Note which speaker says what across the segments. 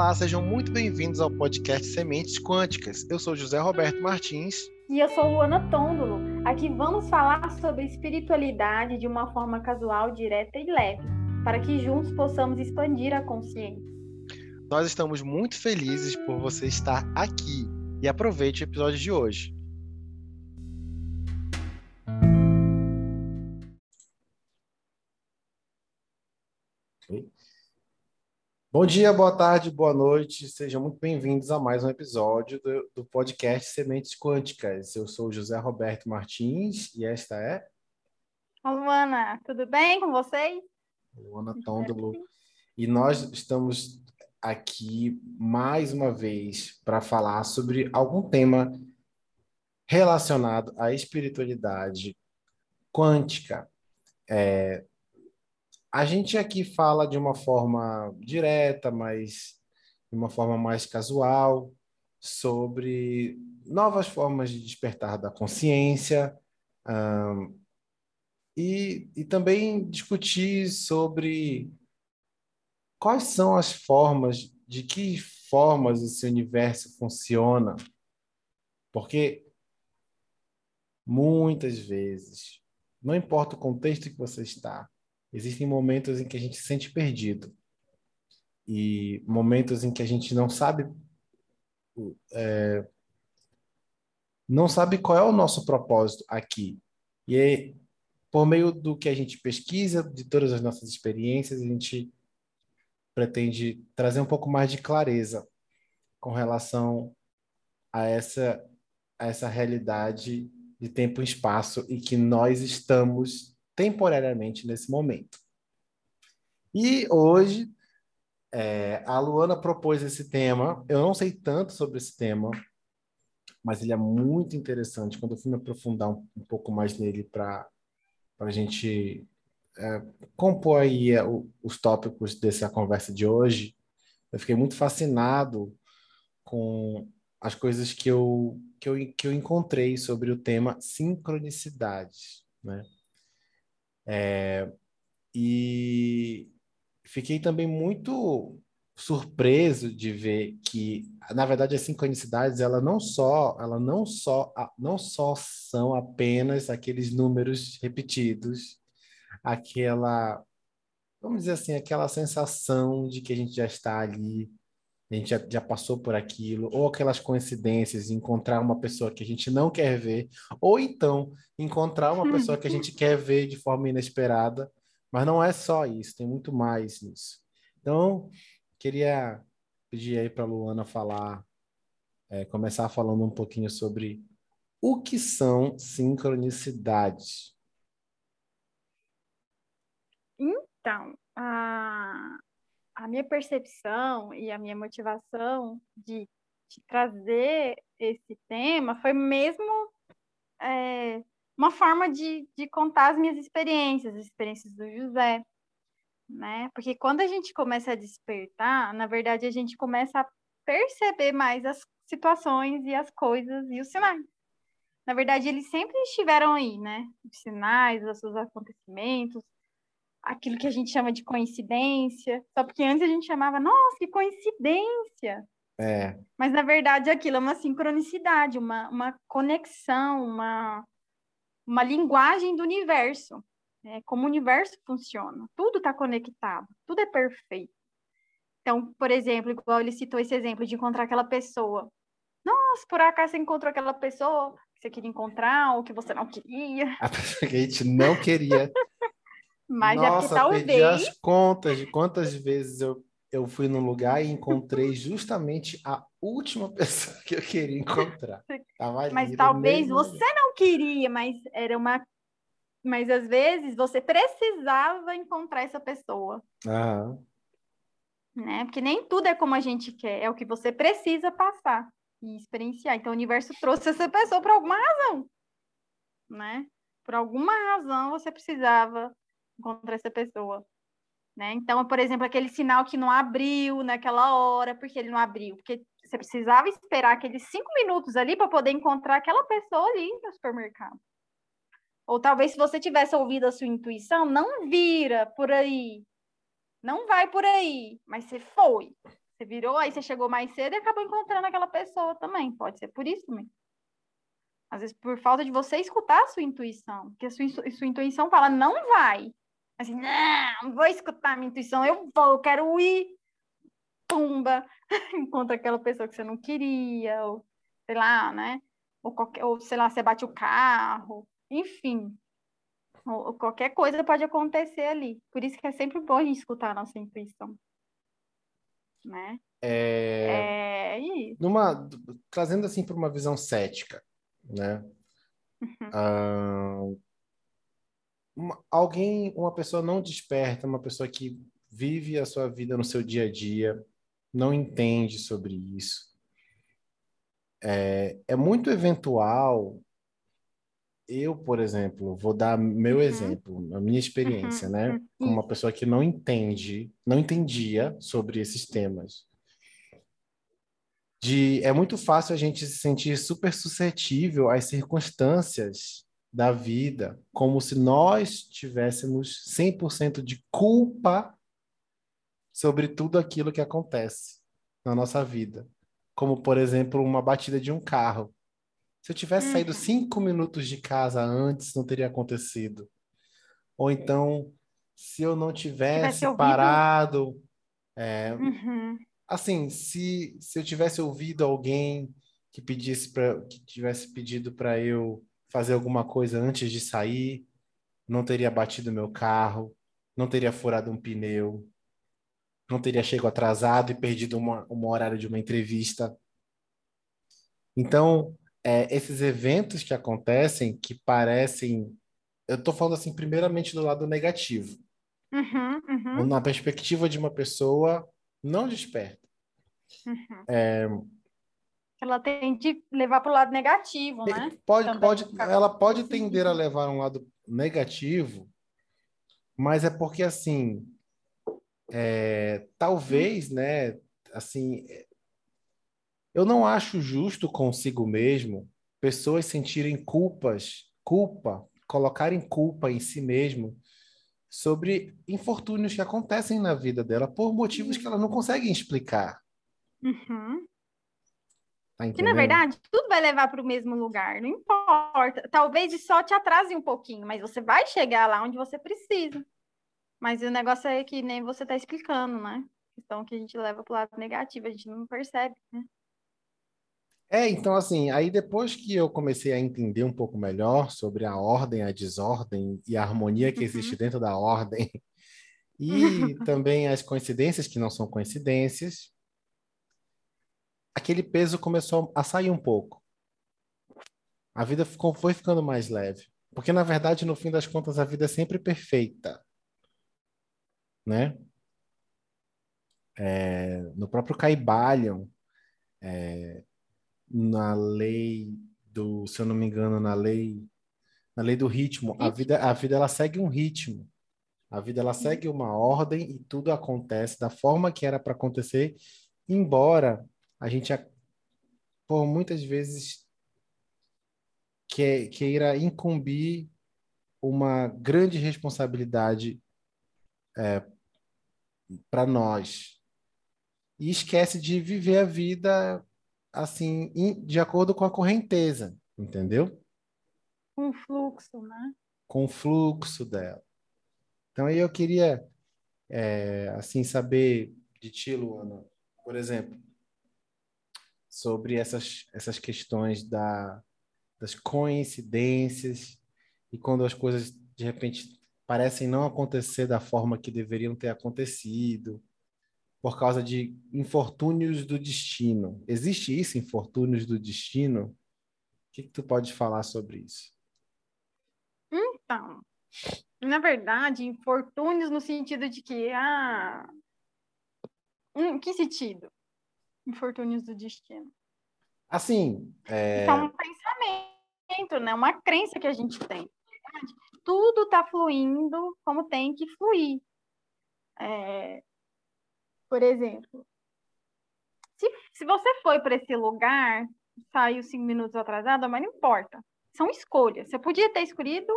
Speaker 1: Olá, sejam muito bem-vindos ao podcast Sementes Quânticas. Eu sou José Roberto Martins.
Speaker 2: E eu sou Luana Tôndolo. Aqui vamos falar sobre espiritualidade de uma forma casual, direta e leve, para que juntos possamos expandir a consciência.
Speaker 1: Nós estamos muito felizes por você estar aqui e aproveite o episódio de hoje. Bom dia, boa tarde, boa noite, sejam muito bem-vindos a mais um episódio do, do, podcast Sementes Quânticas. Eu sou José Roberto Martins e esta é.
Speaker 2: Luana, tudo bem com vocês?
Speaker 1: Luana Tondolo. E nós estamos aqui mais uma vez para falar sobre algum tema relacionado à espiritualidade quântica. É, a gente aqui fala de uma forma direta, mas de uma forma mais casual, sobre novas formas de despertar da consciência um, e, e também discutir sobre quais são as formas, de que formas esse universo funciona. Porque muitas vezes, não importa o contexto que você está, existem momentos em que a gente se sente perdido e momentos em que a gente não sabe é, não sabe qual é o nosso propósito aqui. E aí, por meio do que a gente pesquisa, de todas as nossas experiências, a gente pretende trazer um pouco mais de clareza com relação a essa a essa realidade de tempo e espaço e que nós estamos temporariamente nesse momento. E hoje é, a Luana propôs esse tema. Eu não sei tanto sobre esse tema, mas ele é muito interessante. Quando eu fui me aprofundar um, um pouco mais nele para a gente é, compor aí é, o, os tópicos dessa conversa de hoje, eu fiquei muito fascinado com as coisas que eu, que eu, que eu encontrei sobre o tema sincronicidade, né? É, e fiquei também muito surpreso de ver que, na verdade, as sincronicidades, ela não só, ela não só, não só são apenas aqueles números repetidos, aquela, vamos dizer assim, aquela sensação de que a gente já está ali a gente já, já, passou por aquilo, ou aquelas coincidências, encontrar uma pessoa que a gente não quer ver, ou então encontrar uma pessoa que a gente quer ver de forma inesperada, mas não é só isso, tem muito mais nisso. Então, queria pedir aí para a Luana falar, é, começar falando um pouquinho sobre o que são sincronicidades.
Speaker 2: Então, a a minha percepção e a minha motivação de, trazer esse tema foi mesmo é, uma forma de, de contar as minhas experiências, as experiências do José, né? Porque quando a gente começa a despertar, na verdade a gente começa a perceber mais as situações e as coisas e os sinais. Na verdade, eles sempre estiveram aí, né? Os sinais, os seus acontecimentos, aquilo que a gente chama de coincidência, só porque antes a gente chamava, nossa, que coincidência.
Speaker 1: É.
Speaker 2: Mas na verdade aquilo é uma sincronicidade, uma, uma conexão, uma, uma linguagem do universo. É como o universo funciona. Tudo está conectado, tudo é perfeito. Então, por exemplo, igual ele citou esse exemplo de encontrar aquela pessoa. Nossa, por acaso você encontrou aquela pessoa que você queria encontrar ou que você não queria.
Speaker 1: A pessoa que a gente não queria.
Speaker 2: Mas
Speaker 1: Nossa,
Speaker 2: é porque talvez.
Speaker 1: Perdi as contas de quantas vezes eu, eu fui num lugar e encontrei justamente a última pessoa que eu queria encontrar.
Speaker 2: mas talvez você não queria, mas era uma. Mas às vezes você precisava encontrar essa pessoa.
Speaker 1: Aham.
Speaker 2: Né? Porque nem tudo é como a gente quer, é o que você precisa passar e experienciar. Então o universo trouxe essa pessoa por alguma razão. Né? Por alguma razão você precisava contra essa pessoa. Né? Então, por exemplo, aquele sinal que não abriu naquela hora, porque ele não abriu? Porque você precisava esperar aqueles cinco minutos ali para poder encontrar aquela pessoa ali no supermercado. Ou talvez se você tivesse ouvido a sua intuição, não vira por aí. Não vai por aí, mas você foi. Você virou, aí você chegou mais cedo e acabou encontrando aquela pessoa também. Pode ser por isso também. Às vezes por falta de você escutar a sua intuição. Porque a sua, sua intuição fala, não vai. Assim, não, vou escutar a minha intuição, eu vou, eu quero ir. Pumba, encontra aquela pessoa que você não queria, ou sei lá, né? Ou, qualquer, ou sei lá, você bate o carro, enfim. Ou, ou qualquer coisa pode acontecer ali. Por isso que é sempre bom a gente escutar a nossa intuição né?
Speaker 1: É,
Speaker 2: é.
Speaker 1: Numa, trazendo assim para uma visão cética, né? Uhum. Ah, uma, alguém, uma pessoa não desperta, uma pessoa que vive a sua vida no seu dia a dia, não entende sobre isso. É, é muito eventual. Eu, por exemplo, vou dar meu uhum. exemplo, a minha experiência, uhum. né? Como uma pessoa que não entende, não entendia sobre esses temas. De, é muito fácil a gente se sentir super suscetível às circunstâncias da vida, como se nós tivéssemos 100% de culpa sobre tudo aquilo que acontece na nossa vida. Como, por exemplo, uma batida de um carro. Se eu tivesse uhum. saído cinco minutos de casa antes, não teria acontecido. Ou então, se eu não tivesse, tivesse parado. É, uhum. Assim, se, se eu tivesse ouvido alguém que pedisse para que tivesse pedido para eu fazer alguma coisa antes de sair, não teria batido meu carro, não teria furado um pneu, não teria chegado atrasado e perdido uma, uma horário de uma entrevista. Então, é, esses eventos que acontecem, que parecem. Eu estou falando assim, primeiramente do lado negativo.
Speaker 2: Uhum, uhum.
Speaker 1: Na perspectiva de uma pessoa não desperta.
Speaker 2: Uhum. É, ela tem de levar para o lado negativo, né?
Speaker 1: Pode, pode, ela pode tender a levar um lado negativo, mas é porque assim, é, talvez, né? Assim, eu não acho justo consigo mesmo pessoas sentirem culpas, culpa, colocarem culpa em si mesmo sobre infortúnios que acontecem na vida dela por motivos que ela não consegue explicar.
Speaker 2: Uhum. Tá que na verdade tudo vai levar para o mesmo lugar, não importa. Talvez só te atrase um pouquinho, mas você vai chegar lá onde você precisa. Mas o negócio é que nem você está explicando, né? Então que a gente leva para o lado negativo, a gente não percebe, né?
Speaker 1: É, então assim, aí depois que eu comecei a entender um pouco melhor sobre a ordem, a desordem e a harmonia que existe uhum. dentro da ordem, e também as coincidências que não são coincidências, aquele peso começou a sair um pouco. A vida ficou, foi ficando mais leve. Porque, na verdade, no fim das contas, a vida é sempre perfeita. Né? É, no próprio Caibalion, é, na lei do, se eu não me engano, na lei, na lei do ritmo, a vida, a vida ela segue um ritmo. A vida ela segue uma ordem e tudo acontece da forma que era para acontecer, embora a gente por muitas vezes que, queira incumbir uma grande responsabilidade é, para nós e esquece de viver a vida assim, de acordo com a correnteza, entendeu?
Speaker 2: Com o fluxo, né?
Speaker 1: Com o fluxo dela. Então aí eu queria, é, assim, saber de ti, Luana, por exemplo, sobre essas, essas questões da, das coincidências e quando as coisas, de repente, parecem não acontecer da forma que deveriam ter acontecido por causa de infortúnios do destino. Existe isso, infortúnios do destino? O que, que tu pode falar sobre isso?
Speaker 2: Então, na verdade, infortúnios no sentido de que, ah, em que sentido? Infortúnios do destino.
Speaker 1: Assim, é...
Speaker 2: Isso é um pensamento, né? Uma crença que a gente tem. Tudo está fluindo como tem que fluir. É, por exemplo, se, se você foi para esse lugar, saiu cinco minutos atrasado, mas não importa. São escolhas. Você podia ter escolhido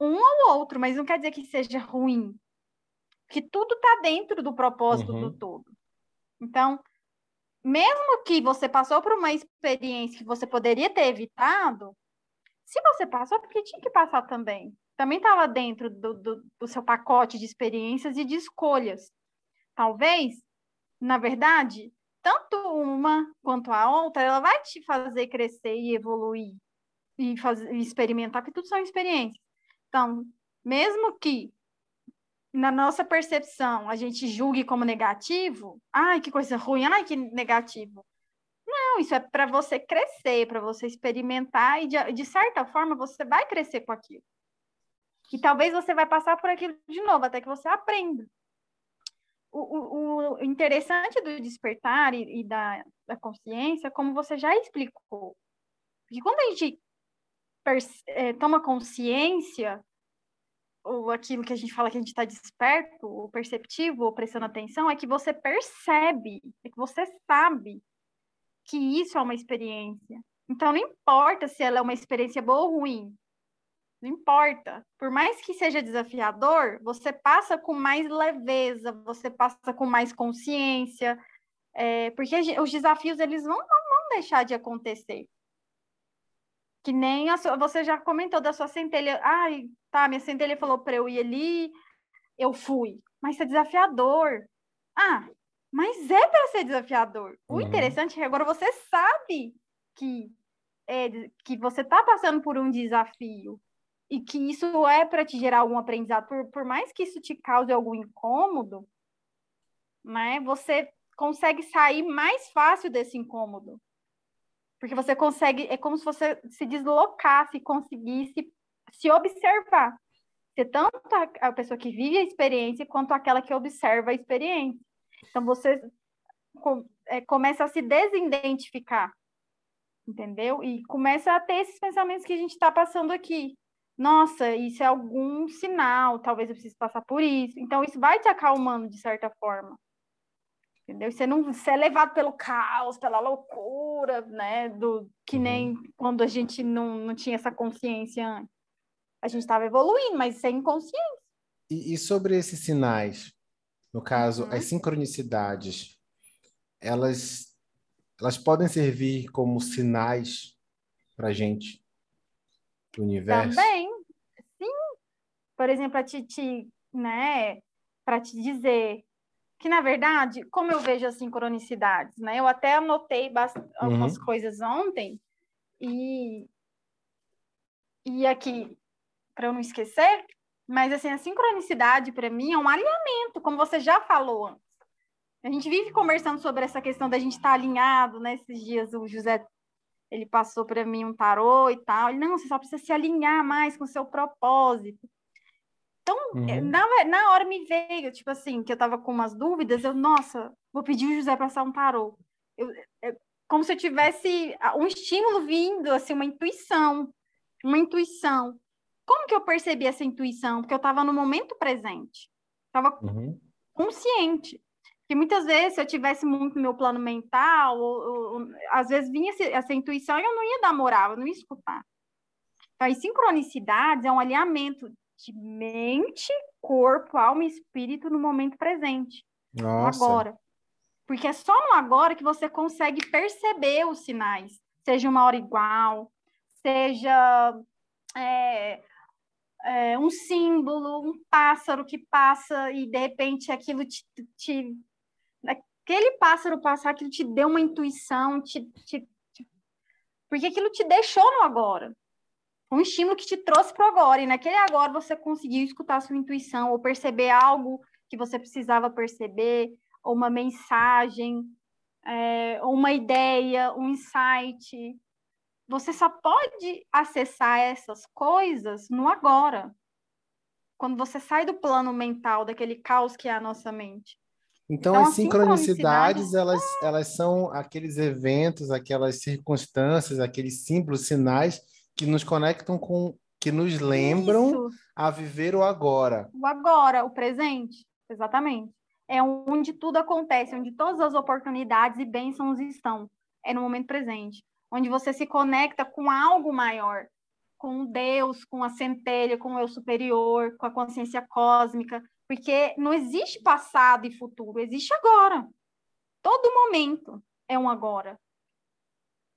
Speaker 2: um ou outro, mas não quer dizer que seja ruim. Que tudo está dentro do propósito uhum. do todo. Então, mesmo que você passou por uma experiência que você poderia ter evitado, se você passou, porque tinha que passar também. Também estava dentro do, do, do seu pacote de experiências e de escolhas. Talvez, na verdade, tanto uma quanto a outra, ela vai te fazer crescer e evoluir e, fazer, e experimentar, porque tudo são experiências. Então, mesmo que na nossa percepção a gente julgue como negativo, ai, que coisa ruim, ai, que negativo. Não, isso é para você crescer, para você experimentar e de, de certa forma você vai crescer com aquilo. E talvez você vai passar por aquilo de novo, até que você aprenda. O, o, o interessante do despertar e, e da, da consciência, como você já explicou, porque quando a gente é, toma consciência, ou aquilo que a gente fala que a gente está desperto, ou perceptivo, ou prestando atenção, é que você percebe, é que você sabe que isso é uma experiência. Então, não importa se ela é uma experiência boa ou ruim, não importa. Por mais que seja desafiador, você passa com mais leveza, você passa com mais consciência, é, porque os desafios eles vão, não vão deixar de acontecer. Que nem a sua, você já comentou da sua centelha. Ai, tá, minha centelha falou para eu ir ali, eu fui. Mas é desafiador. Ah, mas é para ser desafiador. O uhum. interessante é que agora você sabe que, é, que você está passando por um desafio e que isso é para te gerar algum aprendizado. Por, por mais que isso te cause algum incômodo, né, você consegue sair mais fácil desse incômodo. Porque você consegue, é como se você se deslocasse, conseguisse se observar. Ser tanto a, a pessoa que vive a experiência quanto aquela que observa a experiência. Então, você com, é, começa a se desidentificar, entendeu? E começa a ter esses pensamentos que a gente está passando aqui. Nossa, isso é algum sinal, talvez eu precise passar por isso. Então, isso vai te acalmando de certa forma entendeu? Você não você é levado pelo caos, pela loucura, né? Do que nem uhum. quando a gente não, não tinha essa consciência antes. A gente estava evoluindo, mas sem consciência.
Speaker 1: E, e, sobre esses sinais, no caso, uhum. as sincronicidades, elas elas podem servir como sinais para gente do universo?
Speaker 2: Também, sim. Por exemplo, para te, te, né, para te dizer que na verdade, como eu vejo as sincronicidades, né? Eu até anotei algumas uhum. coisas ontem e e aqui para eu não esquecer, mas assim, a sincronicidade para mim é um alinhamento, como você já falou antes. A gente vive conversando sobre essa questão da gente estar tá alinhado, né? Esses dias o José ele passou para mim um tarô e tal. Ele, não, você só precisa se alinhar mais com o seu propósito. Então, uhum. na, na hora me veio, tipo assim, que eu tava com umas dúvidas, eu, nossa, vou pedir o José passar um tarô. Eu, é como se eu tivesse um estímulo vindo, assim, uma intuição, uma intuição. Como que eu percebi essa intuição? Porque eu estava no momento presente, estava uhum. consciente. Que muitas vezes, se eu tivesse muito meu plano mental, ou, ou, às vezes vinha essa, essa intuição e eu não ia dar moral, eu não ia escutar. Então, as sincronicidades é um alinhamento de mente, corpo, alma e espírito no momento presente. Nossa. Agora. Porque é só no agora que você consegue perceber os sinais. Seja uma hora igual, seja é, é, um símbolo, um pássaro que passa e de repente aquilo te, te aquele pássaro passar, aquilo te deu uma intuição, te, te, te, porque aquilo te deixou no agora um estímulo que te trouxe para agora, e naquele agora você conseguiu escutar sua intuição ou perceber algo que você precisava perceber, ou uma mensagem, é, ou uma ideia, um insight. Você só pode acessar essas coisas no agora. Quando você sai do plano mental, daquele caos que é a nossa mente.
Speaker 1: Então, então as sincronicidades, elas, elas são aqueles eventos, aquelas circunstâncias, aqueles símbolos, sinais que nos conectam com, que nos lembram Isso. a viver o agora.
Speaker 2: O agora, o presente, exatamente. É onde tudo acontece, onde todas as oportunidades e bênçãos estão. É no momento presente, onde você se conecta com algo maior, com Deus, com a centelha, com o eu superior, com a consciência cósmica, porque não existe passado e futuro, existe agora. Todo momento é um agora.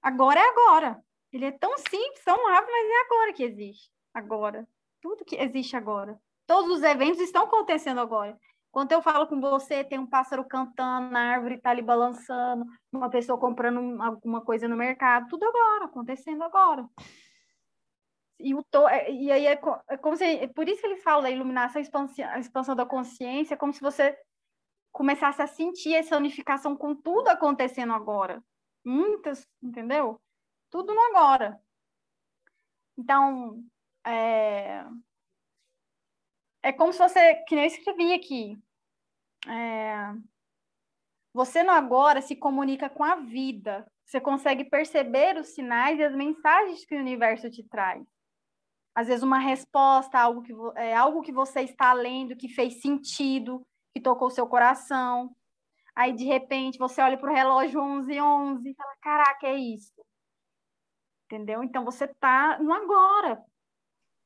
Speaker 2: Agora é agora. Ele é tão simples, tão rápido, mas é agora que existe. Agora. Tudo que existe agora. Todos os eventos estão acontecendo agora. Quando eu falo com você, tem um pássaro cantando na árvore, está ali balançando, uma pessoa comprando alguma coisa no mercado, tudo agora, acontecendo agora. E, o to, é, e aí é, é como se, é por isso que eles falam da iluminação, a expansão, a da consciência, como se você começasse a sentir essa unificação com tudo acontecendo agora. Muitas, entendeu? Tudo no agora. Então, é, é como se você, que nem eu escrevi aqui, é, você no agora se comunica com a vida, você consegue perceber os sinais e as mensagens que o universo te traz. Às vezes uma resposta, algo que, é, algo que você está lendo que fez sentido, que tocou seu coração. Aí, de repente, você olha para o relógio 11 11 e fala, caraca, é isso. Entendeu? Então, você está no agora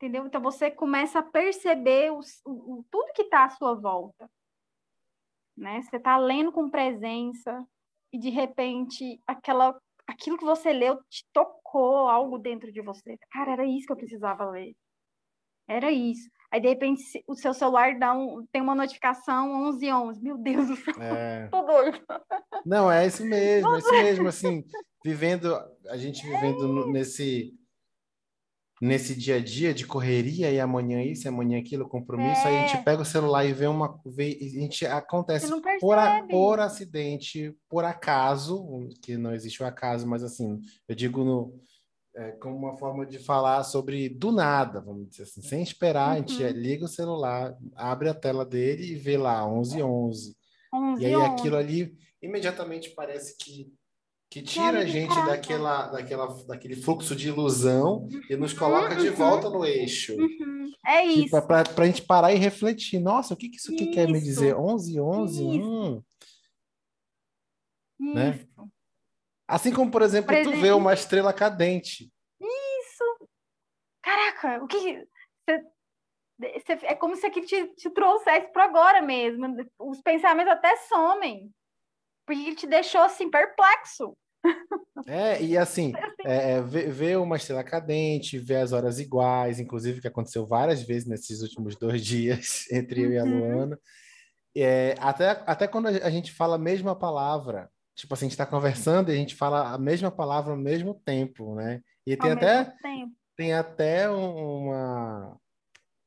Speaker 2: entendeu? Então você começa a perceber o, o, tudo que está à sua volta, né? Você está lendo com presença e de repente aquela, aquilo que você leu te tocou algo dentro de você. Cara, era isso que eu precisava ler. Era isso. Aí, de repente, o seu celular dá um, tem uma notificação 11 11 Meu Deus do céu, é... tô doido.
Speaker 1: Não, é isso mesmo, é isso mesmo, assim, vivendo, a gente vivendo é nesse nesse dia a dia de correria e amanhã isso, amanhã aquilo, compromisso, é. aí a gente é. pega o celular e vê uma. Vê, a gente acontece por, a, por acidente, por acaso, que não existe o acaso, mas assim, eu digo no, é, como uma forma de falar sobre do nada, vamos dizer assim, sem esperar, uhum. a gente uhum. liga o celular, abre a tela dele e vê lá 11 11. 11 e aí 11. aquilo ali imediatamente parece que que tira a gente daquela, daquela, daquele fluxo de ilusão e nos coloca de uhum. volta no eixo.
Speaker 2: Uhum. É isso.
Speaker 1: Para a gente parar e refletir. Nossa, o que, que isso, isso. quer me dizer? 11, 11? Isso. Hum. Né? Assim como, por exemplo, por exemplo, tu vê uma estrela cadente.
Speaker 2: Isso! Caraca, o que... é como se aquilo te, te trouxesse para agora mesmo. Os pensamentos até somem. Porque ele te deixou assim perplexo.
Speaker 1: É, e assim, é, é ver uma estrela cadente, ver as horas iguais, inclusive que aconteceu várias vezes nesses últimos dois dias entre eu e a uhum. Luana. É, até, até quando a gente fala a mesma palavra, tipo assim, a gente está conversando e a gente fala a mesma palavra ao mesmo tempo, né? E tem ao até, tem até uma.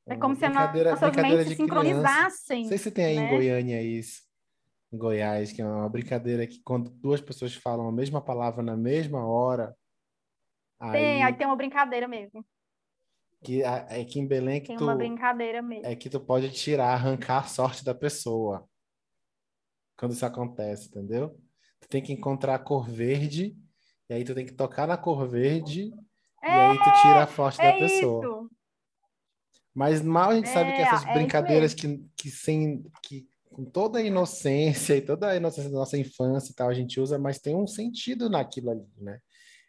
Speaker 2: É como se nossas mentes se sincronizassem.
Speaker 1: Não sei se tem aí né? em Goiânia isso em Goiás, que é uma brincadeira que quando duas pessoas falam a mesma palavra na mesma hora.
Speaker 2: Tem, aí, aí tem uma brincadeira mesmo.
Speaker 1: Que é que em Belém que
Speaker 2: tem
Speaker 1: tu,
Speaker 2: uma brincadeira mesmo.
Speaker 1: É que tu pode tirar, arrancar a sorte da pessoa. Quando isso acontece, entendeu? Tu tem que encontrar a cor verde, e aí tu tem que tocar na cor verde, é, e aí tu tira a sorte é da pessoa. Isso. Mas mal a gente é, sabe que essas é brincadeiras que, que, sem, que com toda a inocência e toda a inocência da nossa infância e tal, a gente usa, mas tem um sentido naquilo ali, né?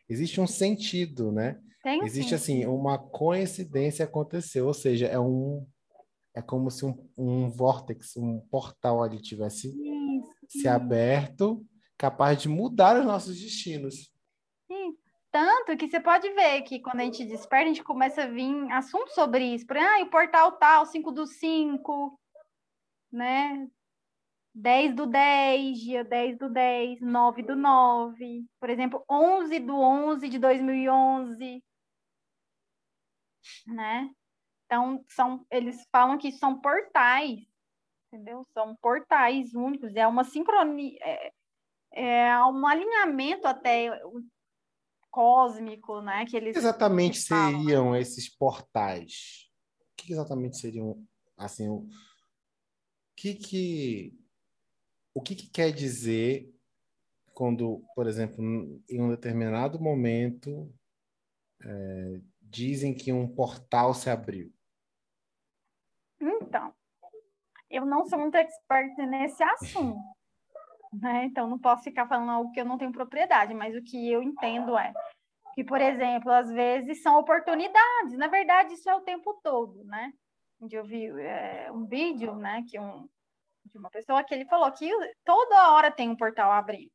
Speaker 1: Existe um sentido, né? Tem Existe, assim, uma coincidência aconteceu, ou seja, é um... É como se um, um vórtex, um portal ali tivesse Isso. se aberto, capaz de mudar os nossos destinos.
Speaker 2: Sim. Tanto que você pode ver que quando a gente desperta, a gente começa a vir assuntos sobre isso. Por, ah, o portal tal, 5 do 5, né? 10 do 10, dia 10 do 10, 9 do 9, por exemplo, 11 do 11 de 2011, né? Então, são, eles falam que são portais, entendeu? São portais únicos, é uma sincronia, é, é um alinhamento até cósmico, né? Que eles
Speaker 1: exatamente seriam esses portais? O que exatamente seriam, assim, o que que o que, que quer dizer quando, por exemplo, em um determinado momento é, dizem que um portal se abriu?
Speaker 2: Então, eu não sou muito expert nesse assunto, né? Então não posso ficar falando algo que eu não tenho propriedade, mas o que eu entendo é que, por exemplo, às vezes são oportunidades. Na verdade, isso é o tempo todo, né? Onde eu vi é, um vídeo, né, que um de uma pessoa que ele falou que toda hora tem um portal abrindo.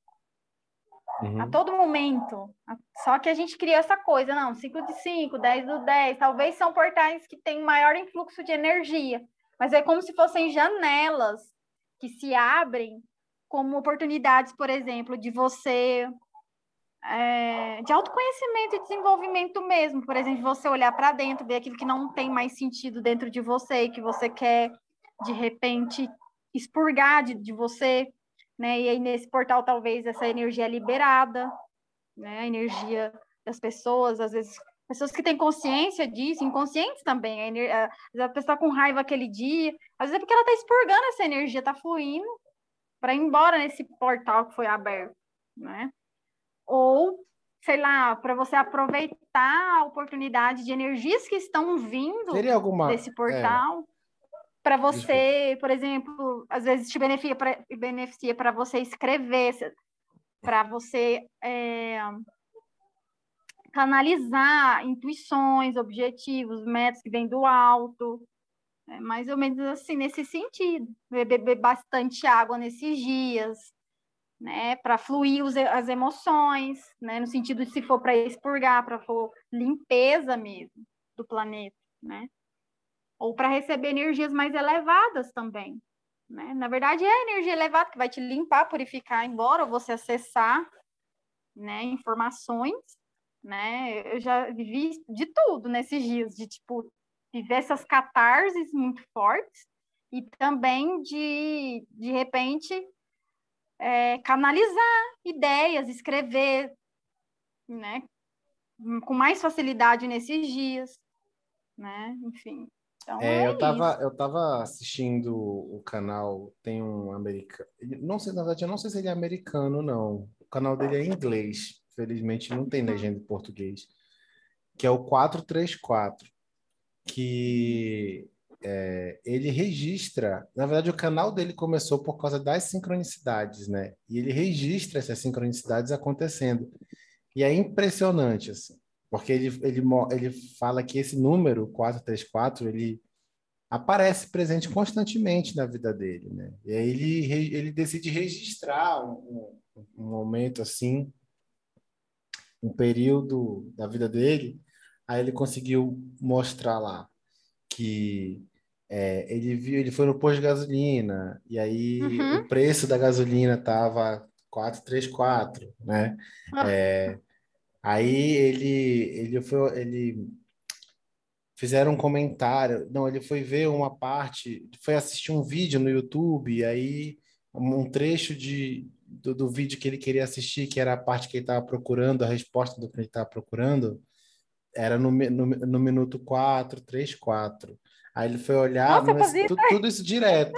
Speaker 2: Uhum. A todo momento. Só que a gente criou essa coisa, não, 5 de 5, 10 do 10, talvez são portais que têm maior influxo de energia, mas é como se fossem janelas que se abrem como oportunidades, por exemplo, de você é, de autoconhecimento e desenvolvimento mesmo, por exemplo, você olhar para dentro, ver aquilo que não tem mais sentido dentro de você e que você quer de repente expurgar de, de você, né? E aí nesse portal talvez essa energia é liberada, né? A energia das pessoas, às vezes pessoas que têm consciência disso, inconscientes também, a, a, a pessoa com raiva aquele dia, às vezes é porque ela está expurgando essa energia, está fluindo para ir embora nesse portal que foi aberto, né? Ou sei lá, para você aproveitar a oportunidade de energias que estão vindo
Speaker 1: alguma,
Speaker 2: desse portal. É para você, por exemplo, às vezes te beneficia para beneficia você escrever, para você é, canalizar intuições, objetivos, metas que vêm do alto, é mais ou menos assim nesse sentido, beber bastante água nesses dias, né, para fluir os, as emoções, né, no sentido de se for para expurgar, para for limpeza mesmo do planeta, né? ou para receber energias mais elevadas também. Né? Na verdade, é a energia elevada que vai te limpar, purificar, embora você acessar né, informações. Né? Eu já vivi de tudo nesses dias, de tipo, viver essas catarses muito fortes e também de, de repente, é, canalizar ideias, escrever, né? Com mais facilidade nesses dias, né? Enfim, então,
Speaker 1: é, é eu tava, eu tava assistindo o canal, tem um americano, não sei, na verdade, eu não sei se ele é americano, não. O canal dele é em inglês, felizmente não tem legenda em português, que é o 434, que é, ele registra, na verdade, o canal dele começou por causa das sincronicidades, né? E ele registra essas sincronicidades acontecendo. E é impressionante, assim. Porque ele, ele, ele fala que esse número, 434, ele aparece presente constantemente na vida dele, né? E aí ele, ele decide registrar um, um momento assim, um período da vida dele, aí ele conseguiu mostrar lá que é, ele viu, ele foi no posto de gasolina, e aí uhum. o preço da gasolina tava 434, né? Ah. É, Aí ele, ele foi, ele fizeram um comentário, não, ele foi ver uma parte, foi assistir um vídeo no YouTube, aí um trecho de, do, do vídeo que ele queria assistir, que era a parte que ele estava procurando, a resposta do que ele estava procurando, era no, no, no minuto 4, 3, 4. Aí ele foi olhar,
Speaker 2: Nossa,
Speaker 1: tudo, tudo isso direto.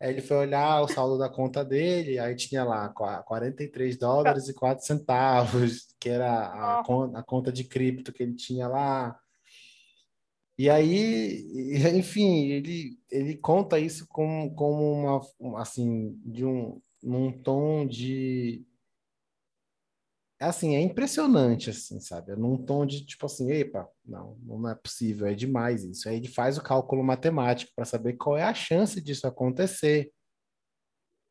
Speaker 1: Aí ele foi olhar o saldo da conta dele, aí tinha lá 43 dólares e 4 centavos, que era a, a conta de cripto que ele tinha lá. E aí, enfim, ele, ele conta isso como, como uma, assim, de um, num tom de, assim, é impressionante, assim, sabe? É num tom de tipo assim, epa, não, não é possível, é demais isso. Aí ele faz o cálculo matemático para saber qual é a chance disso acontecer.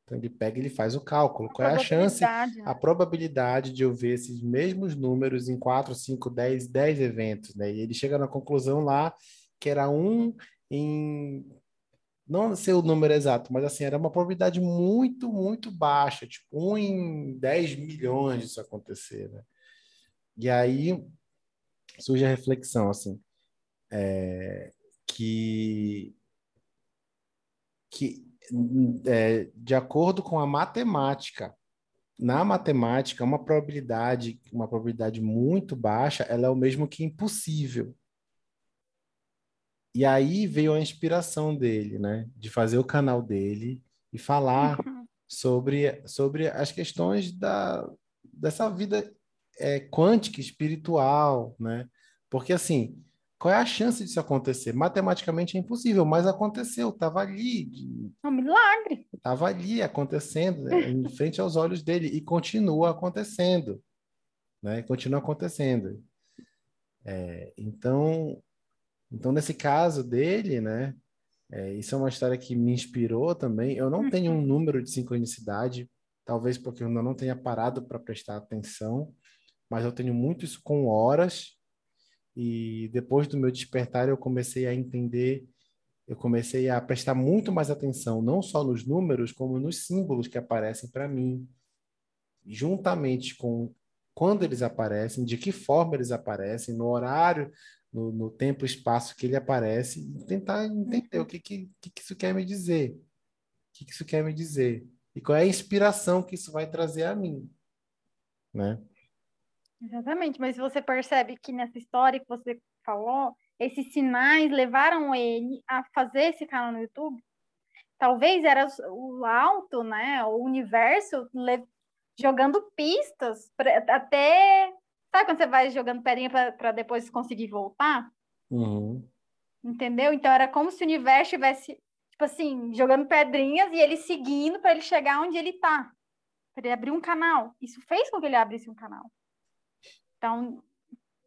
Speaker 1: Então ele pega e ele faz o cálculo. Qual é a chance, né? a probabilidade de eu ver esses mesmos números em 4, 5, 10, 10 eventos, né? E ele chega na conclusão lá que era um em não sei o número exato, mas assim, era uma probabilidade muito, muito baixa, tipo, um em 10 milhões disso acontecer, né? E aí surge a reflexão, assim, é, que, que é, de acordo com a matemática, na matemática, uma probabilidade, uma probabilidade muito baixa, ela é o mesmo que impossível. E aí veio a inspiração dele, né? De fazer o canal dele e falar uhum. sobre, sobre as questões da, dessa vida é, quântica, espiritual, né? Porque, assim, qual é a chance disso acontecer? Matematicamente é impossível, mas aconteceu, estava ali.
Speaker 2: É um milagre.
Speaker 1: Estava ali acontecendo, né? em frente aos olhos dele, e continua acontecendo. Né? Continua acontecendo. É, então, então, nesse caso dele, né, É, isso é uma história que me inspirou também. Eu não tenho um
Speaker 2: Uhum.
Speaker 1: número de sincronicidade, talvez porque eu ainda não tenha parado para prestar atenção, mas eu tenho muito isso com horas. E depois do meu despertar, eu comecei a entender, eu comecei a prestar muito mais atenção, não só nos números, como nos símbolos que aparecem para mim, juntamente com quando eles aparecem, de que forma eles aparecem, no horário, no, no tempo e espaço que ele aparece, e tentar entender o que, que, que isso quer me dizer. O que, que isso quer me dizer? E qual é a inspiração que isso vai trazer a mim, né?
Speaker 2: Exatamente, mas você percebe que nessa história que você falou, esses sinais levaram ele a fazer esse canal no YouTube? Talvez era o alto, né? O universo jogando pistas até. Sabe quando você vai jogando pedrinha para depois conseguir voltar?
Speaker 1: Uhum.
Speaker 2: Entendeu? Então era como se o universo estivesse, tipo assim, jogando pedrinhas e ele seguindo para ele chegar onde ele tá. Para ele abrir um canal. Isso fez com que ele abrisse um canal. Então,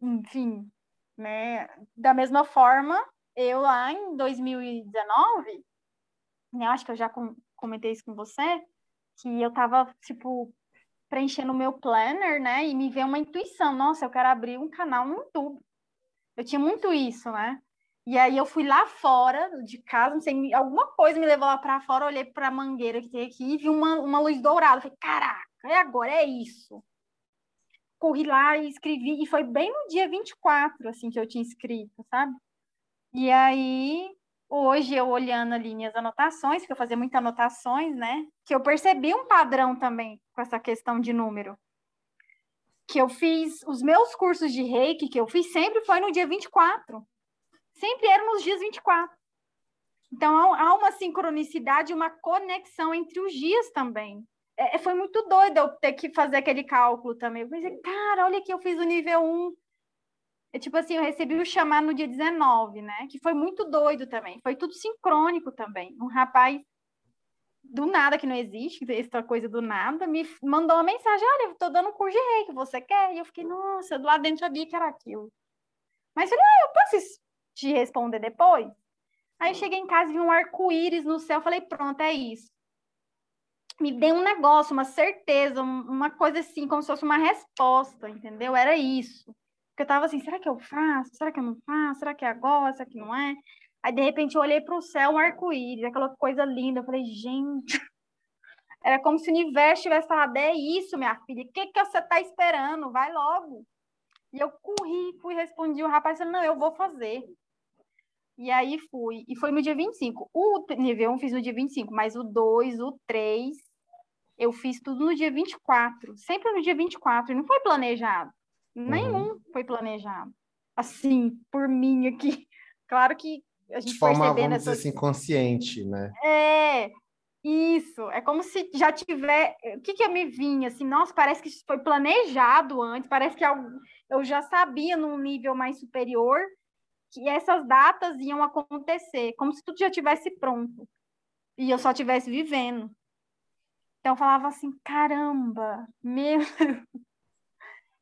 Speaker 2: enfim, né? Da mesma forma, eu lá em 2019, né, acho que eu já com- comentei isso com você, que eu tava, tipo, preenchendo o meu planner, né? E me veio uma intuição, nossa, eu quero abrir um canal no YouTube. Eu tinha muito isso, né? E aí eu fui lá fora de casa, não sei, alguma coisa me levou lá para fora, olhei para a mangueira que tem aqui e vi uma, uma luz dourada. Falei, caraca, é agora, é isso. Corri lá e escrevi, e foi bem no dia 24, assim, que eu tinha escrito, sabe? E aí, hoje eu olhando ali minhas anotações, que eu fazia muitas anotações, né? Que eu percebi um padrão também com essa questão de número que eu fiz, os meus cursos de reiki que eu fiz sempre foi no dia 24. Sempre eram nos dias 24. Então há, uma sincronicidade, uma conexão entre os dias também. É, foi muito doido eu ter que fazer aquele cálculo também. Eu pensei, cara, olha que eu fiz o nível 1. É, tipo assim, eu recebi o chamado no dia 19, né? Que foi muito doido também. Foi tudo sincrônico também. Um rapaz do nada, que não existe, essa coisa do nada, me mandou uma mensagem: Olha, eu tô dando um curso de reiki, você quer? E eu fiquei, nossa, do lado dentro sabia que era aquilo. Mas falei, ah, eu posso te responder depois? Aí cheguei em casa e vi um arco-íris no céu, falei, pronto, é isso. Me deu um negócio, uma certeza, uma coisa assim, como se fosse uma resposta, entendeu? Era isso. Porque eu tava assim, será que eu faço? Será que eu não faço? Será que é agora? Será que não é? Aí, de repente, eu olhei para o céu, um arco-íris, aquela coisa linda. Eu falei, gente, era como se o universo tivesse falado: é isso, minha filha, o que, que você está esperando? Vai logo. E eu corri, fui, respondi. O rapaz falou: não, eu vou fazer. E aí fui. E foi no dia 25. O nível 1 fiz no dia 25, mas o 2, o 3, eu fiz tudo no dia 24. Sempre no dia 24. E não foi planejado. Nenhum uhum. foi planejado. Assim, por mim aqui. Claro que a gente
Speaker 1: de forma,
Speaker 2: percebendo
Speaker 1: vamos dizer assim, consciente, né?
Speaker 2: É, isso. É como se já tiver... O que que eu me vinha, assim, nossa, parece que isso foi planejado antes, parece que eu já sabia num nível mais superior que essas datas iam acontecer, como se tudo já tivesse pronto. E eu só estivesse vivendo. Então eu falava assim, caramba, meu...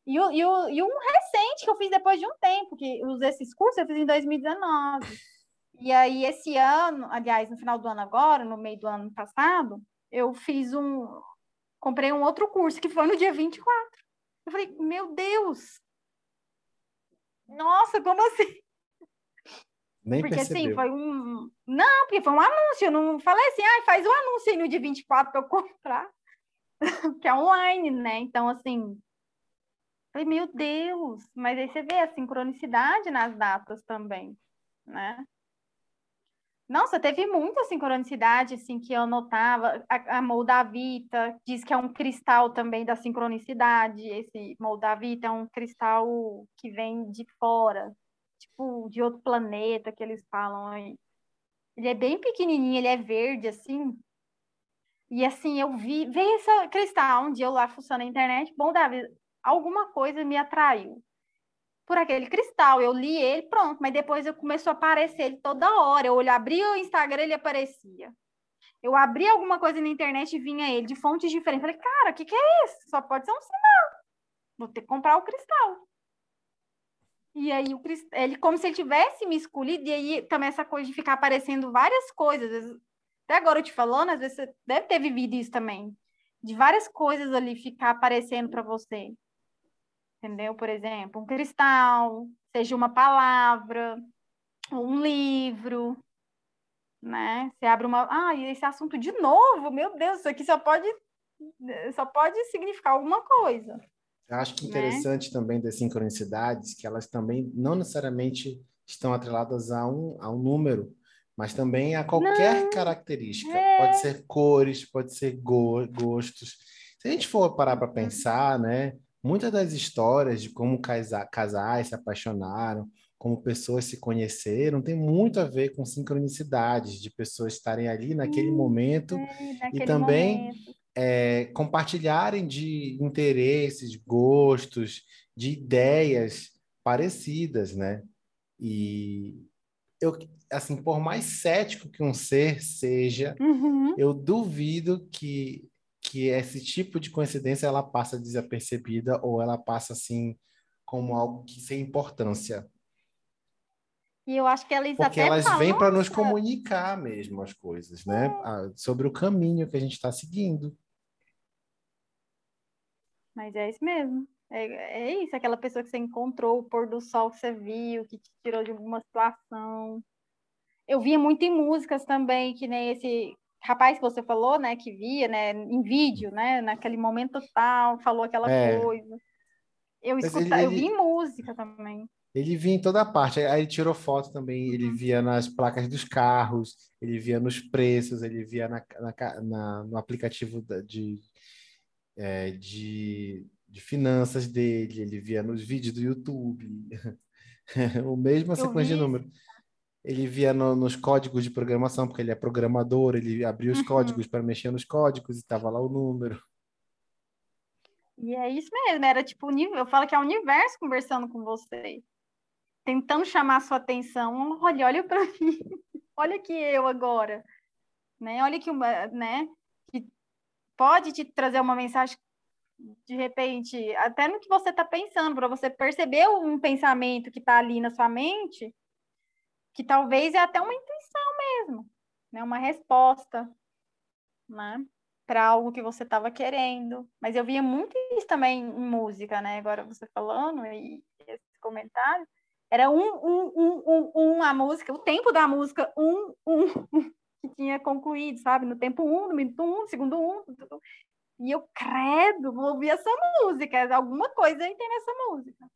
Speaker 2: E, o, e, o, e um recente que eu fiz depois de um tempo, que esses cursos eu fiz em 2019. E aí, esse ano, aliás, no final do ano agora, no meio do ano passado, eu fiz um. Comprei um outro curso, que foi no dia 24. Eu falei, meu Deus! Nossa, como assim?
Speaker 1: Nem
Speaker 2: porque
Speaker 1: percebeu.
Speaker 2: assim, foi um. Não, porque foi um anúncio. Eu não falei assim, ah, faz um anúncio aí no dia 24 para eu comprar. que é online, né? Então, assim. Falei, meu Deus! Mas aí você vê a sincronicidade nas datas também, né? Nossa, teve muita sincronicidade, assim, que eu notava. A, a Moldavita diz que é um cristal também da sincronicidade. Esse Moldavita é um cristal que vem de fora, tipo, de outro planeta que eles falam aí. Ele é bem pequenininho, ele é verde, assim. E, assim, eu vi... Veio esse cristal um dia eu lá fuçando na internet. Moldavita, alguma coisa me atraiu por aquele cristal. Eu li ele, pronto, mas depois eu começou a aparecer ele toda hora. Eu abria o Instagram, ele aparecia. Eu abri alguma coisa na internet e vinha ele de fontes diferentes. Falei, cara, o que, que é isso? Só pode ser um sinal. Vou ter que comprar o cristal. E aí o ele como se ele tivesse me escolhido, e aí também essa coisa de ficar aparecendo várias coisas. Até agora eu te falando, às vezes você deve ter vivido isso também. De várias coisas ali ficar aparecendo para você. Entendeu? Por exemplo, um cristal, seja uma palavra, um livro, né? Você abre uma, ah, esse assunto de novo, meu Deus, isso aqui só pode só pode significar alguma coisa.
Speaker 1: Eu acho que né? interessante né? também das sincronicidades que elas também não necessariamente estão atreladas a um, a um número, mas também a qualquer não. característica. É. Pode ser cores, pode ser go gostos. Se a gente for parar para pensar, né, muitas das histórias de como casa casais se apaixonaram, como pessoas se conheceram, tem muito a ver com sincronicidades de pessoas estarem ali naquele momento é, e também momento é, compartilharem de interesses, gostos, de ideias parecidas, né? E eu, assim, por mais cético que um ser seja, uhum. eu duvido que que esse tipo de coincidência ela passa desapercebida ou ela passa assim como algo que sem importância.
Speaker 2: E eu acho que elas
Speaker 1: Porque elas vêm para nos comunicar mesmo as coisas, né? É. Sobre o caminho que a gente está seguindo.
Speaker 2: Mas é isso mesmo. É, é isso, aquela pessoa que você encontrou, o pôr do sol que você viu, que te tirou de alguma situação. Eu via muito em músicas também, que nem esse rapaz que você falou, né, que via, né, em vídeo, né, naquele momento tal, falou aquela é. coisa. Eu escutava, eu vi em música também.
Speaker 1: Ele via em toda parte, aí ele tirou foto também, ele uhum. via nas placas dos carros, ele via nos preços, ele via na, na, na no aplicativo de, é, de, de finanças dele, ele via nos vídeos do YouTube, o mesmo sequência de número. Ele via no, nos códigos de programação, porque ele é programador, ele abria os uhum. códigos para mexer nos códigos e estava lá o número.
Speaker 2: E é isso mesmo, era tipo, eu falo que é o universo conversando com você, tentando chamar a sua atenção. Olha, olha para mim, olha que eu agora, né? Olha que, né? pode te trazer uma mensagem de repente, até no que você está pensando, para você perceber um pensamento que está ali na sua mente, que talvez é até uma intuição mesmo, né? Uma resposta, né? Para algo que você estava querendo. Mas eu via muito isso também em música, né? Agora você falando e esse comentário. Era um, um, um, um, um a música, o tempo da música, um, um, que tinha concluído, sabe? No tempo um, no minuto um, segundo um. E eu, credo, vou ouvir essa música. Alguma coisa aí tem nessa música.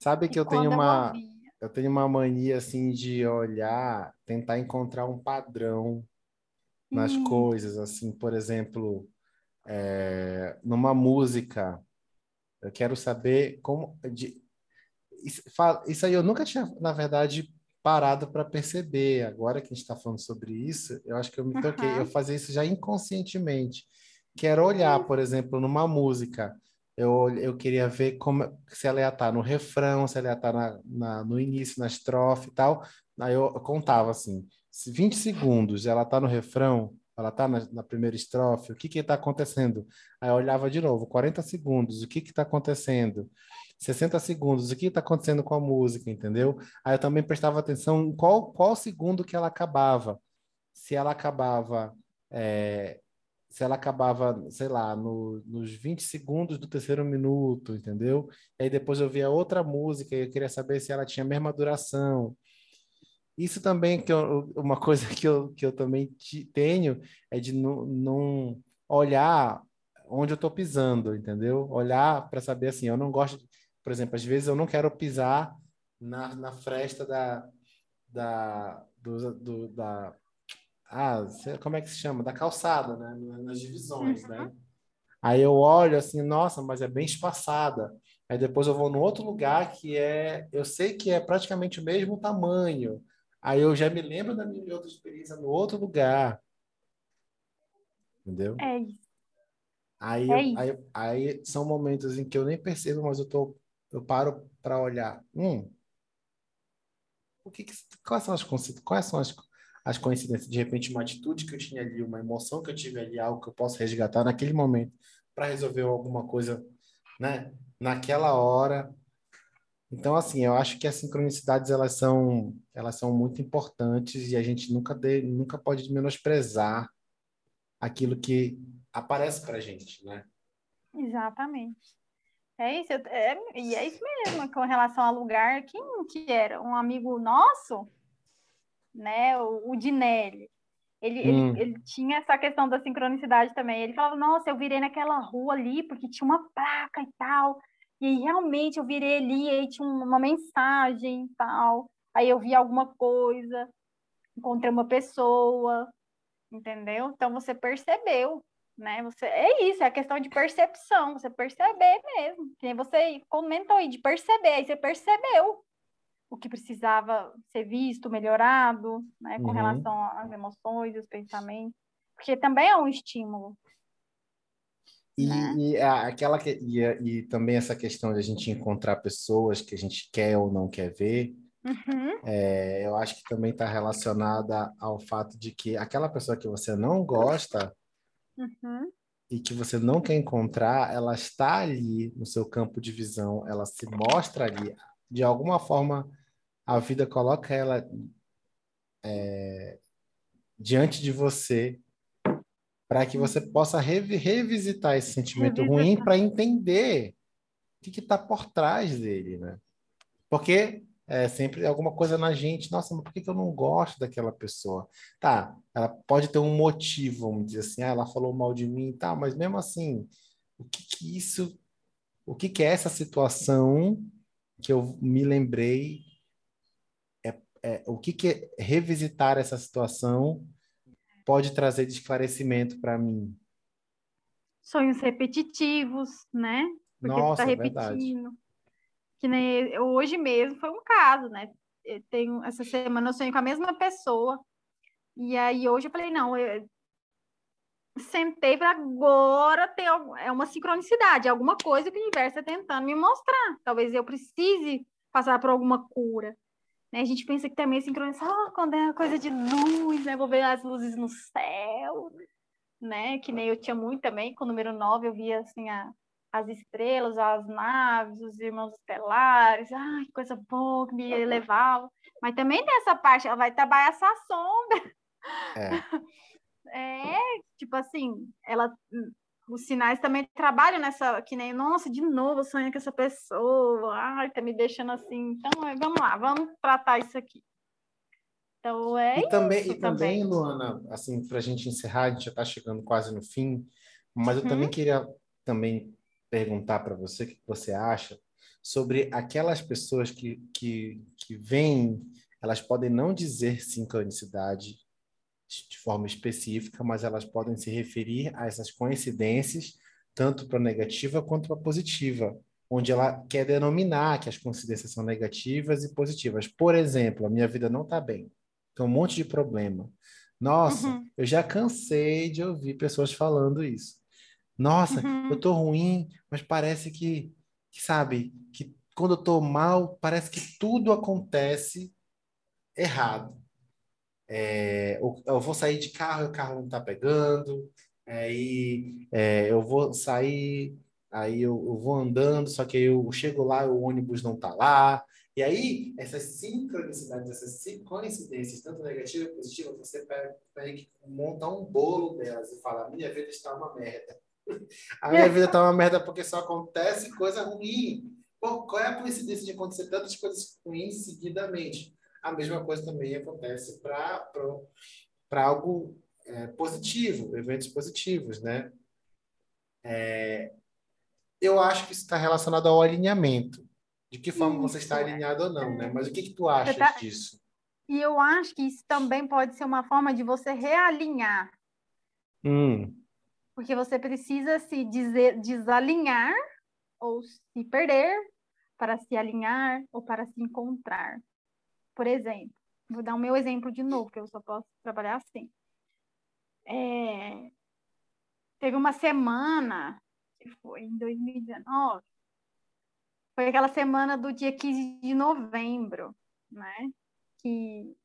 Speaker 1: Sabe que e eu tenho uma. Eu, eu tenho uma mania assim de olhar, tentar encontrar um padrão nas hum. coisas, assim, por exemplo, é, numa música, eu quero saber como de, isso, isso aí eu nunca tinha, na verdade, parado para perceber. Agora que a gente está falando sobre isso, eu acho que eu me toquei. Uhum. Eu fazia isso já inconscientemente. Quero olhar, por exemplo, numa música. Eu, eu queria ver como, se ela ia estar tá no refrão, se ela ia estar tá na, na, no início, na estrofe e tal. Aí eu, contava assim: 20 segundos, ela está no refrão, ela está na, na, primeira estrofe, o que está acontecendo? Aí eu olhava de novo: 40 segundos, o que está acontecendo? 60 segundos, o que está acontecendo com a música, entendeu? Aí eu também prestava atenção em qual, qual segundo que ela acabava. Se ela acabava, é, se ela acabava, sei lá, no, nos 20 segundos do terceiro minuto, entendeu? E aí depois eu via outra música e eu queria saber se ela tinha a mesma duração. Isso também, que eu, uma coisa que eu, que eu também tenho, é de não, olhar onde eu estou pisando, entendeu? Olhar para saber assim, eu não gosto, por exemplo, às vezes eu não quero pisar na, na fresta da, da, do, do, da, ah, como é que se chama? Da calçada, né? Nas divisões, né? uhum. né? Aí eu olho assim, nossa, mas é bem espaçada. Aí depois eu vou no outro lugar que é, eu sei que é praticamente o mesmo tamanho. Aí eu já me lembro da minha outra experiência no outro lugar. Entendeu?
Speaker 2: É isso.
Speaker 1: Aí, é isso. aí, aí são momentos em que eu nem percebo, mas eu tô eu paro para olhar, hum, o que, que quais são as quais são as, as coincidências? De repente, uma atitude que eu tinha ali, uma emoção que eu tive ali, algo que eu posso resgatar naquele momento para resolver alguma coisa, né? Naquela hora. Então, assim, eu acho que as sincronicidades elas são, elas são muito importantes e a gente nunca, de, nunca pode menosprezar aquilo que aparece para gente, né?
Speaker 2: Exatamente. É isso, é, e é isso mesmo, com relação ao lugar, quem que era? Um amigo nosso, né, o, o Dinelli, ele, hum. ele, ele, tinha essa questão da sincronicidade também, ele falava, nossa, eu virei naquela rua ali, porque tinha uma placa e tal, e realmente eu virei ali, e aí tinha uma mensagem e tal. Aí eu vi alguma coisa, encontrei uma pessoa, entendeu? Então você percebeu, né? Você é isso, é a questão de percepção, você perceber mesmo. Que você comentou aí de perceber, aí você percebeu o que precisava ser visto, melhorado, né, com uhum. relação às emoções, os pensamentos, porque também é um estímulo.
Speaker 1: E, né? e aquela que, e, e, também essa questão de a gente encontrar pessoas que a gente quer ou não quer ver, uhum. é, eu acho que também está relacionada ao fato de que aquela pessoa que você não gosta uhum. e que você não quer encontrar, ela está ali no seu campo de visão, ela se mostra ali. De alguma forma, a vida coloca ela é, diante de você para que você possa revisitar esse sentimento revisitar. ruim para entender o que está por trás dele, né? Porque é sempre alguma coisa na gente, nossa, mas por que, que eu não gosto daquela pessoa? Tá, ela pode ter um motivo, vamos dizer assim, ah, ela falou mal de mim e tá, tal, mas mesmo assim, o que que isso, o que que é essa situação que eu me lembrei, é, é o que que é revisitar essa situação pode trazer de esclarecimento para mim?
Speaker 2: Sonhos repetitivos, né? Porque Nossa, você tá repetindo. Verdade. Que nem hoje mesmo foi um caso, né? Eu tenho, essa semana eu sonhei com a mesma pessoa. E aí hoje eu falei, não, eu sentei para agora ter é uma sincronicidade, alguma coisa que o universo está tentando me mostrar. Talvez eu precise passar por alguma cura. Né? A gente pensa que também sincronizar oh, quando é uma coisa de luz, né? Vou ver as luzes no céu, né? Que nem eu tinha muito também, com o número 9 eu via assim a, as estrelas, as naves, os irmãos estelares, ai, que coisa boa que me elevava. Mas também tem essa parte, ela vai trabalhar essa sombra. É. é, tipo assim, ela os sinais também trabalham nessa, que nem, nossa, de novo sonhando com essa pessoa, ai, tá me deixando assim. Então, vamos lá, vamos tratar isso aqui. Então, é
Speaker 1: e também,
Speaker 2: isso
Speaker 1: E também, Luana, assim, para a gente encerrar, a gente já está chegando quase no fim, mas eu uhum. também queria também perguntar para você o que você acha sobre aquelas pessoas que, que, que vêm, elas podem não dizer sincronicidade, de forma específica, mas elas podem se referir a essas coincidências, tanto para negativa quanto para positiva, onde ela quer denominar que as coincidências são negativas e positivas. Por exemplo, a minha vida não está bem, tem um monte de problema. Nossa, uhum. eu já cansei de ouvir pessoas falando isso. Nossa, uhum. eu tô ruim, mas parece que, que, sabe, que quando eu tô mal, parece que tudo acontece errado. É, eu vou sair de carro o carro não está pegando, aí é, eu vou sair, aí eu, eu, vou andando, só que eu chego lá o ônibus não está lá. E aí, essas sincronicidades, essas coincidências, tanto negativa quanto positiva, você pega, montar um bolo delas e fala: minha vida está uma merda. A minha vida está uma merda porque só acontece coisa ruim. Pô, qual é a coincidência de acontecer tantas coisas ruins seguidamente? A mesma coisa também acontece para algo é, positivo, eventos positivos, né? É, eu acho que isso está relacionado ao alinhamento. De que forma isso, você está alinhado ou não, né? Mas o que, que tu achas tá... disso?
Speaker 2: E eu acho que isso também pode ser uma forma de você realinhar.
Speaker 1: Hum.
Speaker 2: Porque você precisa se dizer, desalinhar ou se perder para se alinhar ou para se encontrar. Por exemplo, vou dar o meu exemplo de novo, que eu só posso trabalhar assim. É, teve uma semana, que foi em 2019, foi aquela semana do dia 15 de novembro, né? Que,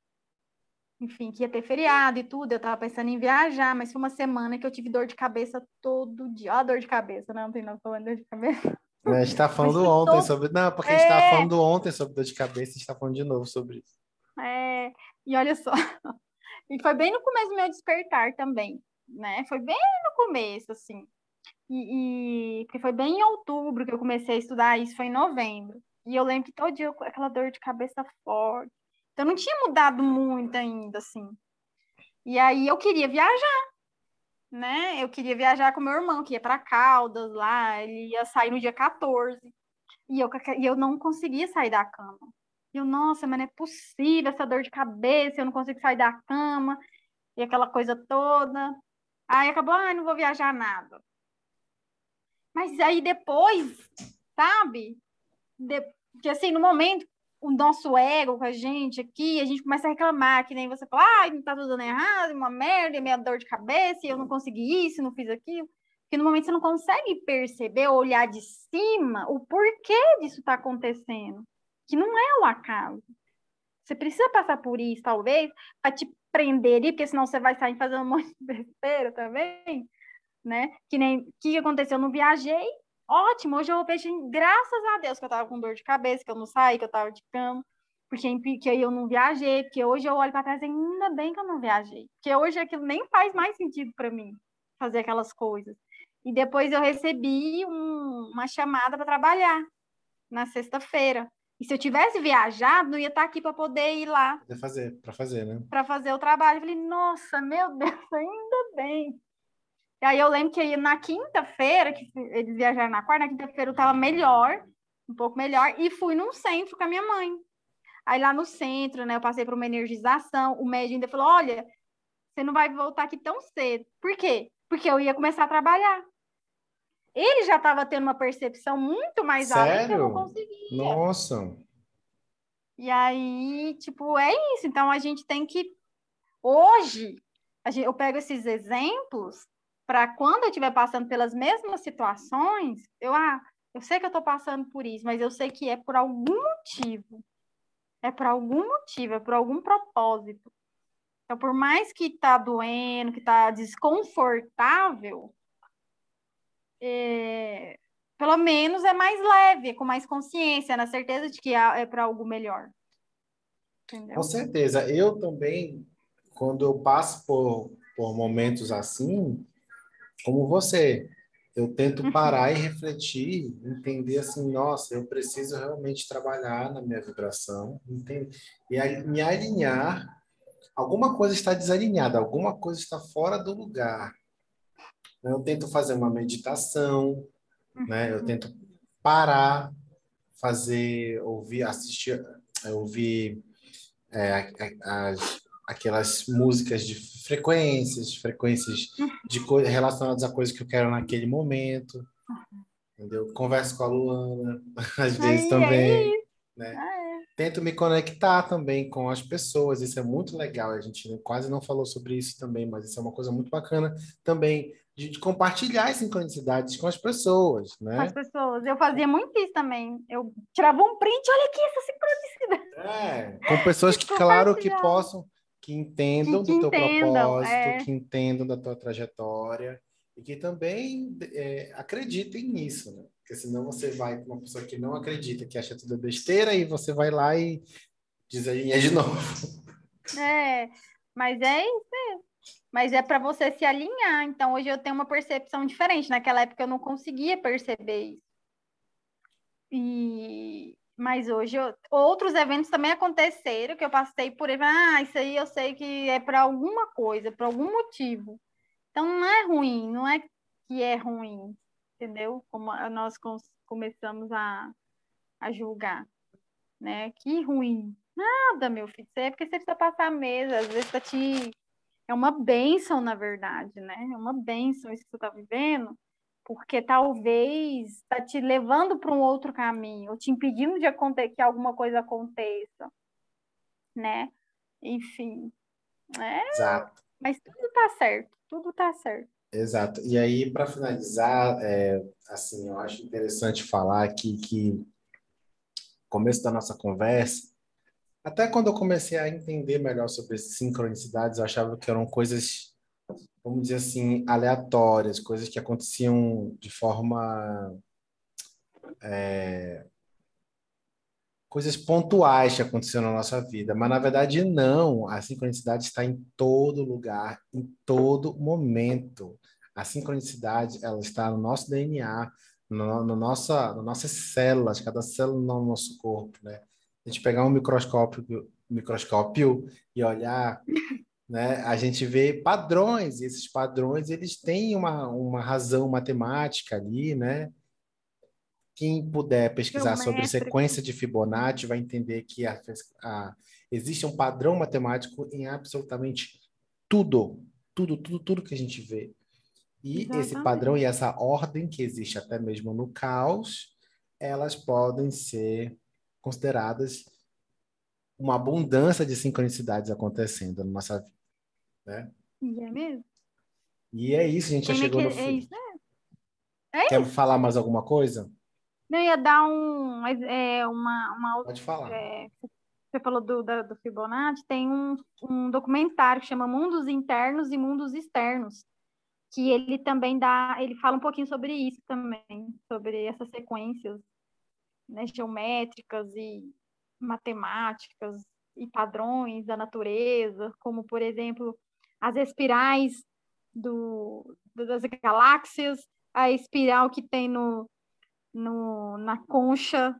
Speaker 2: enfim, que ia ter feriado e tudo, eu tava pensando em viajar, mas foi uma semana que eu tive dor de cabeça todo dia. Ó, dor de cabeça, né? Não tem nada falando dor de cabeça.
Speaker 1: A gente está falando ontem tô... sobre. Não, porque a gente estava é... falando ontem sobre dor de cabeça, a gente está falando de novo sobre isso.
Speaker 2: É, e olha só. E foi bem no começo do meu despertar também, né? Foi bem no começo, assim. E, e porque foi bem em outubro que eu comecei a estudar, isso foi em novembro. E eu lembro que todo dia com aquela dor de cabeça forte. Então não tinha mudado muito ainda, assim. E aí eu queria viajar, né? Eu queria viajar com meu irmão, que ia para Caldas lá, ele ia sair no dia 14. E eu, e eu não conseguia sair da cama. E eu, nossa, mas não é possível essa dor de cabeça, eu não consigo sair da cama, e aquela coisa toda. Aí acabou, ah, não vou viajar nada. Mas aí depois, sabe? De, que assim, no momento, o nosso ego com a gente aqui, a gente começa a reclamar, que nem você fala, ah, não tá tudo dando errado, uma merda, minha dor de cabeça, eu não consegui isso, não fiz aquilo. Porque no momento você não consegue perceber, olhar de cima o porquê disso tá acontecendo. Que não é o acaso. Você precisa passar por isso, talvez, para te prender ali, porque senão você vai sair fazendo um monte de besteira também, né? Que nem que aconteceu, eu não viajei, Ótimo, hoje eu vou pedir, graças a Deus, que eu tava com dor de cabeça, que eu não saí, que eu tava de cama, porque que eu não viajei, porque hoje eu olho para trás e ainda bem que eu não viajei, porque hoje aquilo nem faz mais sentido para mim, fazer aquelas coisas. E depois eu recebi um, uma chamada para trabalhar na sexta-feira. E se eu tivesse viajado, não ia estar tá aqui para poder ir lá.
Speaker 1: Para fazer, para fazer, né?
Speaker 2: Para fazer o trabalho. Eu falei, nossa, meu Deus, ainda bem. E aí eu lembro que na quinta-feira, que eles viajaram na quarta, na quinta-feira eu estava melhor, um pouco melhor, e fui num centro com a minha mãe. Aí lá no centro, né, eu passei por uma energização, o médico ainda falou, olha, você não vai voltar aqui tão cedo. Por quê? Porque eu ia começar a trabalhar. Ele já estava tendo uma percepção muito mais
Speaker 1: Sério? alta
Speaker 2: que eu não conseguia.
Speaker 1: Nossa!
Speaker 2: E aí, tipo, é isso. Então, a gente tem que... Hoje, gente, eu pego esses exemplos para quando eu estiver passando pelas mesmas situações, eu, ah, eu sei que eu estou passando por isso, mas eu sei que é por algum motivo. É por algum motivo, é por algum propósito. Então, por mais que está doendo, que está desconfortável, é, pelo menos é mais leve, com mais consciência, na certeza de que é, para algo melhor.
Speaker 1: Entendeu? Com certeza. Eu também, quando eu passo por, por momentos assim, como você. Eu tento uhum. parar e refletir, entender assim, nossa, eu preciso realmente trabalhar na minha vibração, entende? e me alinhar. Alguma coisa está desalinhada, alguma coisa está fora do lugar. Eu tento fazer uma meditação, né? Eu uhum. tento parar, fazer, ouvir, assistir, ouvir é, as, aquelas músicas de frequências, frequências de relacionadas a coisas que eu quero naquele momento. Entendeu? Converso com a Luana, às vezes também. Né? Ah, é. Tento me conectar também com as pessoas, isso é muito legal. A gente quase não falou sobre isso também, mas isso é uma coisa muito bacana também de, de compartilhar as sincronicidades com as pessoas, né?
Speaker 2: Com as pessoas. Eu fazia muito isso também. Eu tirava um print, olha aqui essa sincronicidade.
Speaker 1: É, com pessoas que, claro, que possam que entendam que, que do teu entendam, propósito, é. que entendam da tua trajetória e que também é, acreditem nisso, né? Porque senão você vai com uma pessoa que não acredita, que acha tudo besteira, e você vai lá e desalinha de novo.
Speaker 2: É, mas é isso. Mas é para você se alinhar. Então, hoje eu tenho uma percepção diferente. Naquela época eu não conseguia perceber isso. E, mas hoje eu, outros eventos também aconteceram que eu passei por ele. Ah, isso aí eu sei que é para alguma coisa, por algum motivo. Então não é ruim, não é que é ruim, entendeu? Como nós começamos a, a julgar, né? Que ruim. Nada, meu filho. Isso é porque você precisa passar mesmo. Às vezes tá te. É uma bênção, na verdade, né? É uma bênção isso que você está vivendo porque talvez está te levando para um outro caminho, ou te impedindo de que alguma coisa aconteça, né? Enfim. É...
Speaker 1: Exato.
Speaker 2: Mas tudo está certo, tudo está certo.
Speaker 1: Exato. E aí, para finalizar, é, assim, eu acho interessante falar aqui que começo da nossa conversa, até quando eu comecei a entender melhor sobre sincronicidades, eu achava que eram coisas vamos dizer assim, aleatórias, coisas que aconteciam de forma é, coisas pontuais que aconteceram na nossa vida, mas na verdade não. A sincronicidade está em todo lugar, em todo momento. A sincronicidade ela está no nosso DNA, no, no nossa, nas nossas células, cada célula no nosso corpo, né? A gente pegar um microscópio, microscópio e olhar, né? A gente vê padrões e esses padrões eles têm uma, uma razão matemática ali, né? Quem puder pesquisar sobre sequência de Fibonacci vai entender que a, a, existe um padrão matemático em absolutamente tudo, tudo, tudo, tudo que a gente vê. E Exatamente. esse padrão e essa ordem que existe até mesmo no caos, elas podem ser consideradas uma abundância de sincronicidades acontecendo na nossa vida, né?
Speaker 2: E é mesmo.
Speaker 1: E é isso, a gente já chegou
Speaker 2: que...
Speaker 1: no fim.
Speaker 2: É isso, né? É
Speaker 1: Quer isso. falar mais alguma coisa?
Speaker 2: Não, ia dar um, é, uma, uma...
Speaker 1: Pode falar.
Speaker 2: É, você falou do, da, do Fibonacci, tem um, um documentário que chama Mundos Internos e Mundos Externos, que ele também dá, ele fala um pouquinho sobre isso também, sobre essas sequências né, geométricas e matemáticas e padrões da natureza, como por exemplo as espirais do, das galáxias, a espiral que tem no, no, na concha,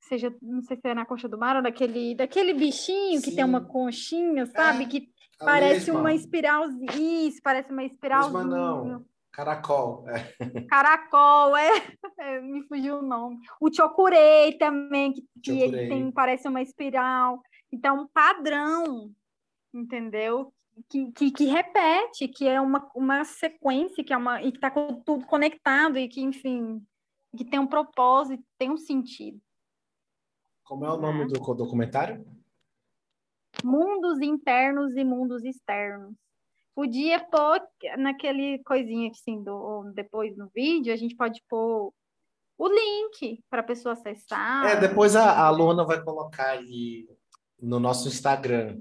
Speaker 2: seja, não sei se é na concha do mar ou daquele, daquele bichinho Sim. que tem uma conchinha, sabe? É. Que Parece mesma. uma espiralzinha. Isso, parece uma espiralzinha. Mesma
Speaker 1: não. Caracol.
Speaker 2: É. Caracol, é. é. Me fugiu o nome. O chocurei também, que, que ele tem, parece uma espiral. Então, um padrão, entendeu? Que, que, que, repete, que é uma, uma sequência, que é uma, e que está tudo conectado, e que, enfim, que tem um propósito, tem um sentido.
Speaker 1: Como é o nome né? do documentário?
Speaker 2: mundos internos e mundos externos. Podia pôr naquele coisinha assim, do, depois no vídeo, a gente pode pôr o link para a pessoa acessar.
Speaker 1: É, depois a, a Luana vai colocar aí no nosso Instagram.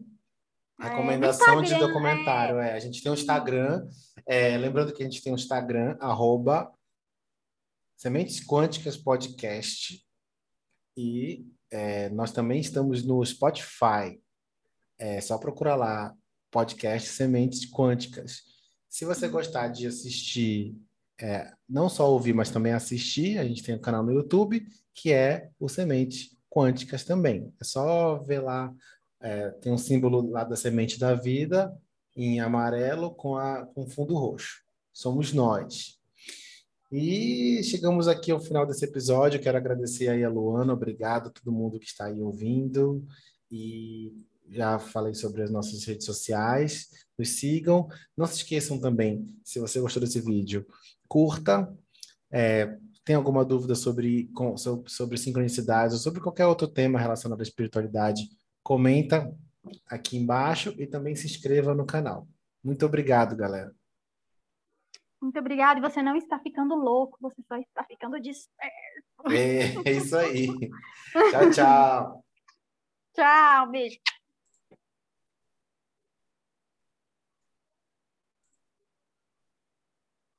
Speaker 1: Recomendação é, de documentário. É. é. a gente tem um Instagram. É, lembrando que a gente tem um Instagram, arroba Sementes Quânticas Podcast. E é, nós também estamos no Spotify. É só procurar lá podcast Sementes Quânticas. Se você gostar de assistir, é, não só ouvir, mas também assistir, a gente tem um canal no YouTube que é o Sementes Quânticas também. É só ver lá, é, tem um símbolo lá da semente da vida em amarelo com, a, com fundo roxo. Somos nós. E chegamos aqui ao final desse episódio. Quero agradecer aí a Luana, obrigado a todo mundo que está aí ouvindo. E já falei sobre as nossas redes sociais, nos sigam. Não se esqueçam também, se você gostou desse vídeo, curta. É, tem alguma dúvida sobre, sobre, sobre sincronicidades ou sobre qualquer outro tema relacionado à espiritualidade, comenta aqui embaixo e também se inscreva no canal. Muito obrigado, galera.
Speaker 2: Muito obrigada. E você não está ficando louco, você só está ficando desperto.
Speaker 1: É, é isso aí. tchau, tchau.
Speaker 2: Tchau, beijo.